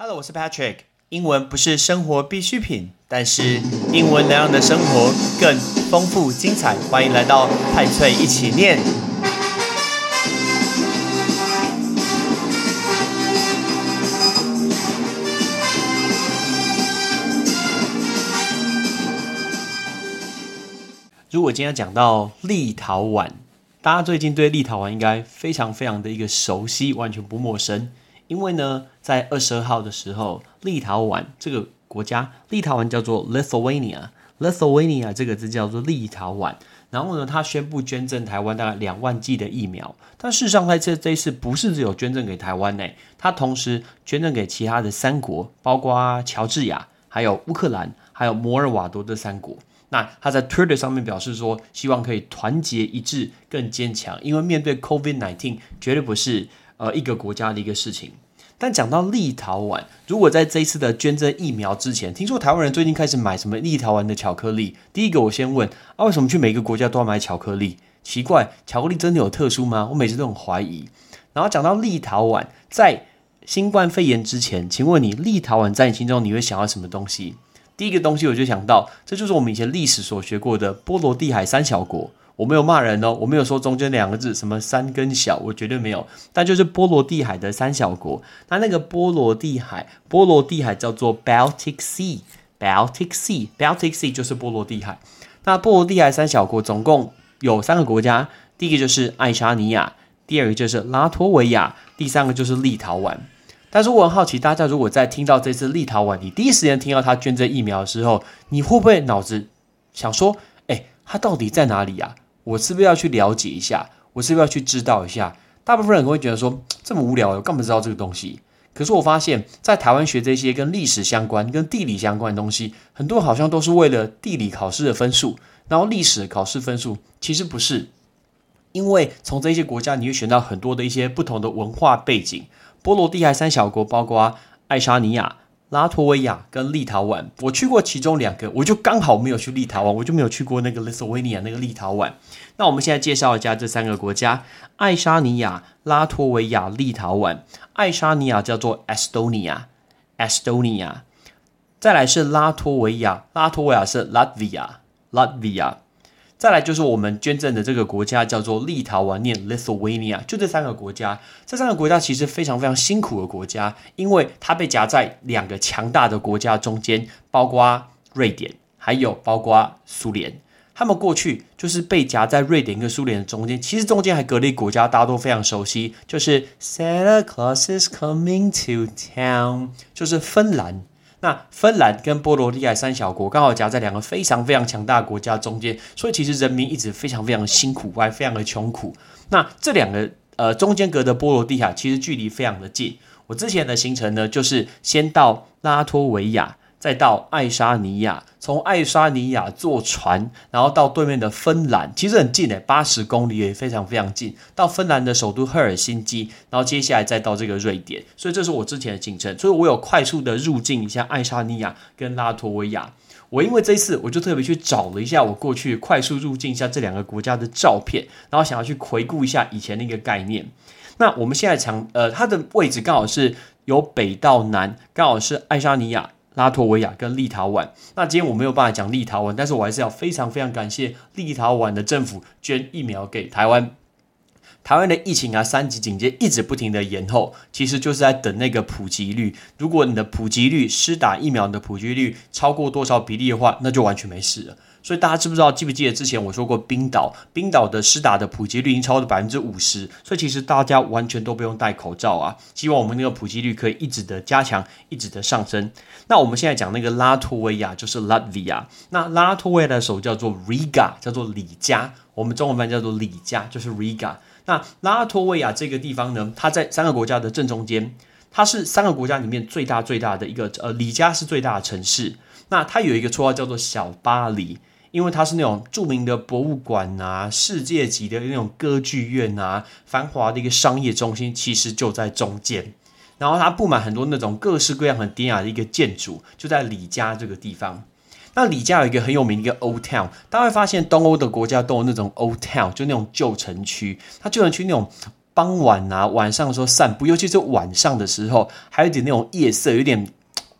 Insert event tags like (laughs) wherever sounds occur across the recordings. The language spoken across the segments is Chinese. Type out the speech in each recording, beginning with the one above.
Hello，我是 Patrick。英文不是生活必需品，但是英文能让你的生活更丰富精彩。欢迎来到派翠一起念。如果今天讲到立陶宛，大家最近对立陶宛应该非常非常的一个熟悉，完全不陌生。因为呢，在二十二号的时候，立陶宛这个国家，立陶宛叫做 Lithuania，Lithuania 这个字叫做立陶宛。然后呢，他宣布捐赠台湾大概两万剂的疫苗。但事实上，在这这一次不是只有捐赠给台湾呢，他同时捐赠给其他的三国，包括乔治亚、还有乌克兰、还有摩尔瓦多这三国。那他在 Twitter 上面表示说，希望可以团结一致，更坚强，因为面对 COVID-19，绝对不是呃一个国家的一个事情。但讲到立陶宛，如果在这一次的捐赠疫苗之前，听说台湾人最近开始买什么立陶宛的巧克力，第一个我先问啊，为什么去每个国家都要买巧克力？奇怪，巧克力真的有特殊吗？我每次都很怀疑。然后讲到立陶宛，在新冠肺炎之前，请问你立陶宛在你心中你会想要什么东西？第一个东西我就想到，这就是我们以前历史所学过的波罗的海三小国。我没有骂人哦，我没有说中间两个字什么三跟小，我绝对没有。但就是波罗的海的三小国，那那个波罗的海，波罗的海叫做 Baltic Sea，Baltic Sea，Baltic Sea 就是波罗的海。那波罗的海三小国总共有三个国家，第一个就是爱沙尼亚，第二个就是拉脱维亚，第三个就是立陶宛。但是我很好奇，大家如果在听到这次立陶宛，你第一时间听到他捐赠疫苗的时候，你会不会脑子想说，哎，他到底在哪里呀？我是不是要去了解一下？我是不是要去知道一下？大部分人会觉得说这么无聊，我干嘛知道这个东西？可是我发现，在台湾学这些跟历史相关、跟地理相关的东西，很多好像都是为了地理考试的分数，然后历史考试分数其实不是，因为从这些国家你会选到很多的一些不同的文化背景。波罗的海三小国包括爱沙尼亚。拉脱维亚跟立陶宛，我去过其中两个，我就刚好没有去立陶宛，我就没有去过那个 Lithuania 那个立陶宛。那我们现在介绍一下这三个国家：爱沙尼亚、拉脱维亚、立陶宛。爱沙尼亚叫做 Estonia，Estonia。再来是拉脱维亚，拉脱维亚是 Latvia，Latvia。再来就是我们捐赠的这个国家叫做立陶宛，念 Lithuania，就这三个国家。这三个国家其实非常非常辛苦的国家，因为它被夹在两个强大的国家中间，包括瑞典，还有包括苏联。他们过去就是被夹在瑞典跟苏联的中间，其实中间还隔了一个国家，大家都非常熟悉，就是 Santa Claus is coming to town，就是芬兰。那芬兰跟波罗的海三小国刚好夹在两个非常非常强大的国家中间，所以其实人民一直非常非常的辛苦，还非常的穷苦。那这两个呃中间隔的波罗的海其实距离非常的近。我之前的行程呢，就是先到拉脱维亚。再到爱沙尼亚，从爱沙尼亚坐船，然后到对面的芬兰，其实很近诶，八十公里也非常非常近。到芬兰的首都赫尔辛基，然后接下来再到这个瑞典，所以这是我之前的行程。所以我有快速的入境一下爱沙尼亚跟拉脱维亚。我因为这一次，我就特别去找了一下我过去快速入境一下这两个国家的照片，然后想要去回顾一下以前那个概念。那我们现在讲，呃，它的位置刚好是由北到南，刚好是爱沙尼亚。拉脱维亚跟立陶宛，那今天我没有办法讲立陶宛，但是我还是要非常非常感谢立陶宛的政府捐疫苗给台湾。台湾的疫情啊，三级警戒一直不停的延后，其实就是在等那个普及率。如果你的普及率施打疫苗的普及率超过多少比例的话，那就完全没事了。所以大家知不知道？记不记得之前我说过，冰岛冰岛的施打的普及率已经超过百分之五十，所以其实大家完全都不用戴口罩啊。希望我们那个普及率可以一直的加强，一直的上升。那我们现在讲那个拉脱维亚，就是 Latvia。那拉脱维亚的首叫做 Riga，叫做里加，我们中文版叫做里加，就是 Riga。那拉脱维亚这个地方呢，它在三个国家的正中间，它是三个国家里面最大最大的一个，呃，里加是最大的城市。那它有一个绰号叫做小巴黎。因为它是那种著名的博物馆啊，世界级的那种歌剧院啊，繁华的一个商业中心，其实就在中间。然后它布满很多那种各式各样很典雅的一个建筑，就在里加这个地方。那里加有一个很有名的一个 Old Town，大家会发现东欧的国家都有那种 Old Town，就那种旧城区。它旧城区那种。傍晚啊晚上的时候散步，尤其是晚上的时候，还有点那种夜色，有点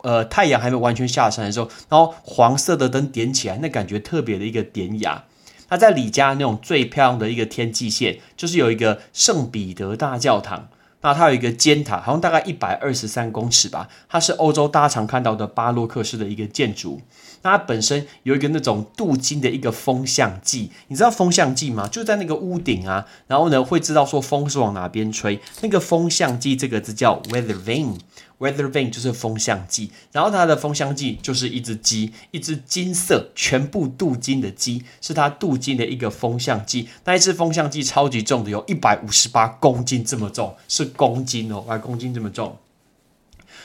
呃太阳还没完全下山的时候，然后黄色的灯点起来，那感觉特别的一个典雅。那在李家那种最漂亮的一个天际线，就是有一个圣彼得大教堂。那它有一个尖塔，好像大概一百二十三公尺吧。它是欧洲大家常看到的巴洛克式的一个建筑。那它本身有一个那种镀金的一个风向计，你知道风向计吗？就在那个屋顶啊，然后呢会知道说风是往哪边吹。那个风向计这个字叫 weather vane。Weather vane 就是风向计，然后它的风向计就是一只鸡，一只金色全部镀金的鸡，是它镀金的一个风向计。那一只风向计超级重的，有一百五十八公斤这么重，是公斤哦，百公斤这么重。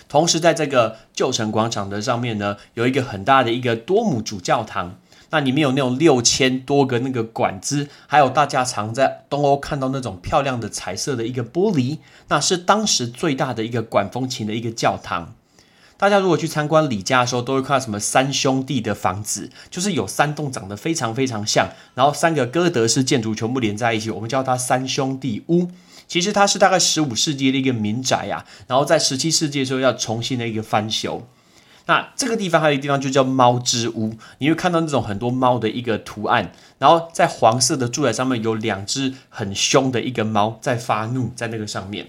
同时，在这个旧城广场的上面呢，有一个很大的一个多姆主教堂。那里面有那种六千多个那个管子，还有大家常在东欧看到那种漂亮的彩色的一个玻璃，那是当时最大的一个管风琴的一个教堂。大家如果去参观李家的时候，都会看到什么三兄弟的房子，就是有三栋长得非常非常像，然后三个哥德式建筑全部连在一起，我们叫它三兄弟屋。其实它是大概十五世纪的一个民宅呀，然后在十七世纪的时候要重新的一个翻修。那这个地方还有一个地方就叫猫之屋，你会看到那种很多猫的一个图案，然后在黄色的柱台上面有两只很凶的一个猫在发怒，在那个上面。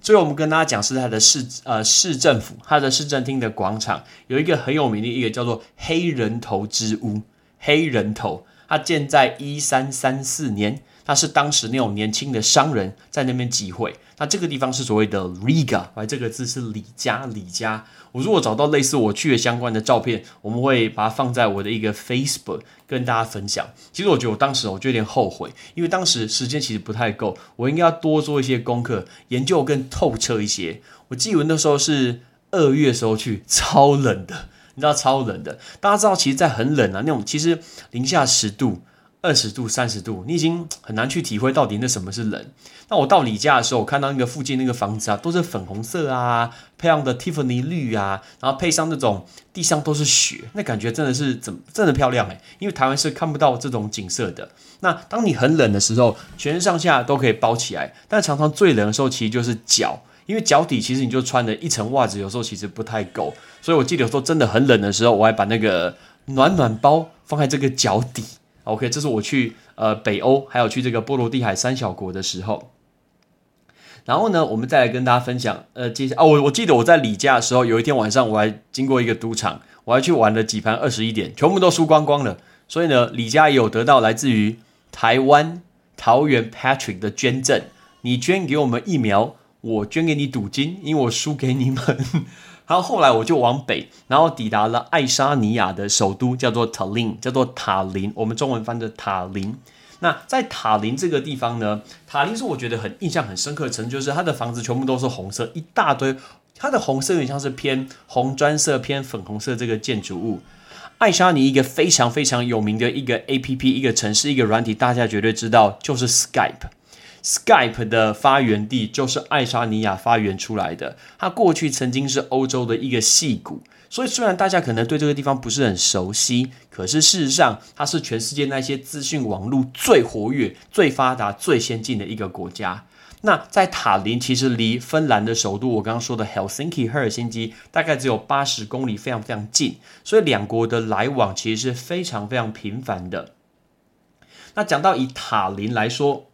最后我们跟大家讲是它的市呃市政府，它的市政厅的广场有一个很有名的一个叫做黑人头之屋，黑人头，它建在一三三四年。它是当时那种年轻的商人在那边集会。那这个地方是所谓的 Riga，哎，这个字是李家，李家。我如果找到类似我去的相关的照片，我们会把它放在我的一个 Facebook 跟大家分享。其实我觉得我当时我就有点后悔，因为当时时间其实不太够，我应该要多做一些功课，研究更透彻一些。我记得那时候是二月时候去，超冷的，你知道超冷的。大家知道，其实，在很冷啊，那种其实零下十度。二十度、三十度，你已经很难去体会到底那什么是冷。那我到李家的时候，我看到那个附近那个房子啊，都是粉红色啊，配上的 Tiffany 绿啊，然后配上那种地上都是雪，那感觉真的是怎么真的漂亮诶。因为台湾是看不到这种景色的。那当你很冷的时候，全身上下都可以包起来，但常常最冷的时候其实就是脚，因为脚底其实你就穿了一层袜子，有时候其实不太够。所以我记得说真的很冷的时候，我还把那个暖暖包放在这个脚底。OK，这是我去呃北欧，还有去这个波罗的海三小国的时候。然后呢，我们再来跟大家分享，呃，接下哦，我我记得我在李家的时候，有一天晚上我还经过一个赌场，我还去玩了几盘二十一点，全部都输光光了。所以呢，李家也有得到来自于台湾桃园 Patrick 的捐赠，你捐给我们疫苗，我捐给你赌金，因为我输给你们。然后后来我就往北，然后抵达了爱沙尼亚的首都，叫做塔林，叫做塔林。我们中文翻的塔林。那在塔林这个地方呢，塔林是我觉得很印象很深刻的城，就是它的房子全部都是红色，一大堆。它的红色有点像是偏红砖色、偏粉红色这个建筑物。爱沙尼一个非常非常有名的一个 A P P，一个城市，一个软体，大家绝对知道，就是 Skype。Skype 的发源地就是爱沙尼亚发源出来的，它过去曾经是欧洲的一个戏骨，所以虽然大家可能对这个地方不是很熟悉，可是事实上它是全世界那些资讯网络最活跃、最发达、最先进的一个国家。那在塔林，其实离芬兰的首都我刚刚说的 Helsinki 赫尔辛基大概只有八十公里，非常非常近，所以两国的来往其实是非常非常频繁的。那讲到以塔林来说，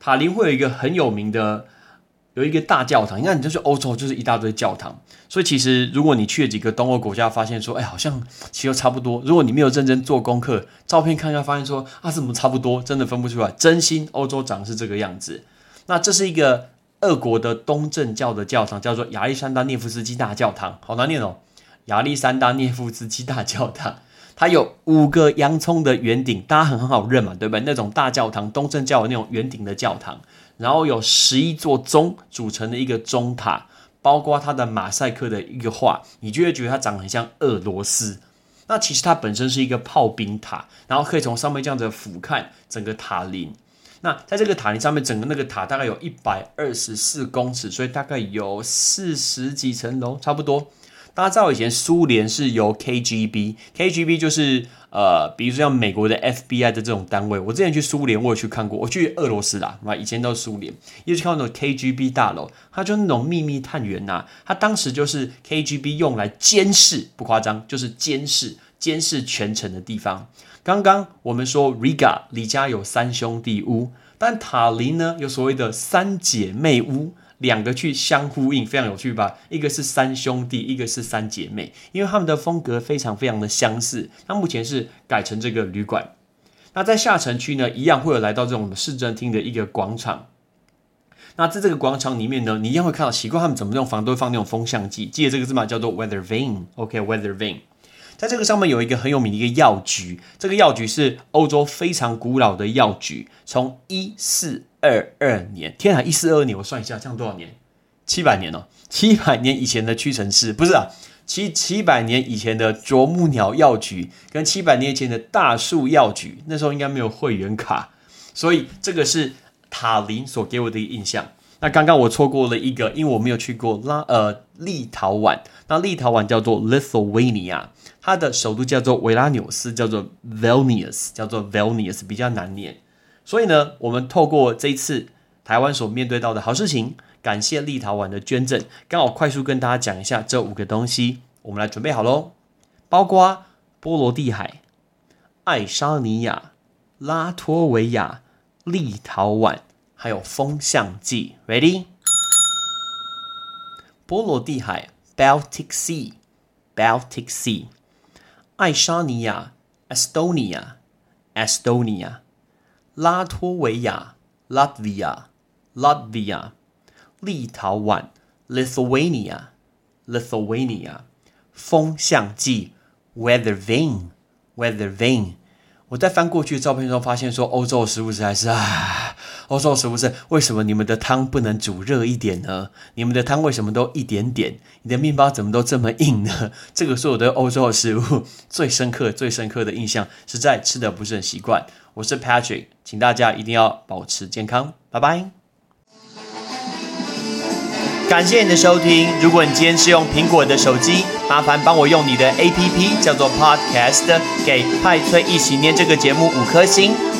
塔林会有一个很有名的，有一个大教堂。你看，你就是欧洲，就是一大堆教堂。所以其实，如果你去了几个东欧国家，发现说，哎，好像其实差不多。如果你没有认真做功课，照片看一下，发现说，啊，怎么差不多？真的分不出来。真心，欧洲长是这个样子。那这是一个俄国的东正教的教堂，叫做亚历山大涅夫斯基大教堂，好难念哦。亚历山大涅夫斯基大教堂。它有五个洋葱的圆顶，大家很很好认嘛，对不对？那种大教堂，东正教的那种圆顶的教堂，然后有十一座钟组成的一个钟塔，包括它的马赛克的一个画，你就会觉得它长得很像俄罗斯。那其实它本身是一个炮兵塔，然后可以从上面这样子俯瞰整个塔林。那在这个塔林上面，整个那个塔大概有一百二十四公尺，所以大概有四十几层楼，差不多。大家知道以前苏联是由 KGB，KGB 就是呃，比如说像美国的 FBI 的这种单位。我之前去苏联，我有去看过，我去俄罗斯啦，啊，以前都是苏联，也去看那种 KGB 大楼，它就那种秘密探员呐，它当时就是 KGB 用来监视，不夸张，就是监视监视全城的地方。刚刚我们说 Riga 李家有三兄弟屋，但塔林呢有所谓的三姐妹屋。两个去相呼应，非常有趣吧？一个是三兄弟，一个是三姐妹，因为他们的风格非常非常的相似。那目前是改成这个旅馆。那在下城区呢，一样会有来到这种市政厅的一个广场。那在这个广场里面呢，你一样会看到奇怪，他们怎么用房都会放那种风向计，记得这个字嘛，叫做 weather vane。OK，weather vane。在这个上面有一个很有名的一个药局，这个药局是欧洲非常古老的药局，从一四二二年，天啊，一四二二年，我算一下，这样多少年？七百年哦，七百年以前的屈臣氏不是啊，七七百年以前的啄木鸟药局跟七百年前的大树药局，那时候应该没有会员卡，所以这个是塔林所给我的印象。那刚刚我错过了一个，因为我没有去过拉呃立陶宛。那立陶宛叫做 Lithuania，它的首都叫做维拉纽斯，叫做 Vilnius，叫做 Vilnius，比较难念。所以呢，我们透过这一次台湾所面对到的好事情，感谢立陶宛的捐赠，刚好快速跟大家讲一下这五个东西。我们来准备好喽，包括波罗的海、爱沙尼亚、拉脱维亚、立陶宛。还有风向计，Ready？波罗的海 （Baltic Sea），Baltic Sea；爱沙尼亚 （Estonia），Estonia；拉脱维亚 （Latvia），Latvia；立陶宛 （Lithuania），Lithuania；风向计 （Weather Vane），Weather Vane。我在翻过去的照片中发现，说欧洲的食物实在是啊，欧洲食物是为什么你们的汤不能煮热一点呢？你们的汤为什么都一点点？你的面包怎么都这么硬呢？(laughs) 这个是我对欧洲的食物 (laughs) 最深刻、最深刻的印象，实在吃的不是很习惯。我是 Patrick，请大家一定要保持健康，拜拜。感谢你的收听。如果你今天是用苹果的手机，麻烦帮我用你的 APP 叫做 Podcast，给派翠一起念这个节目五颗星，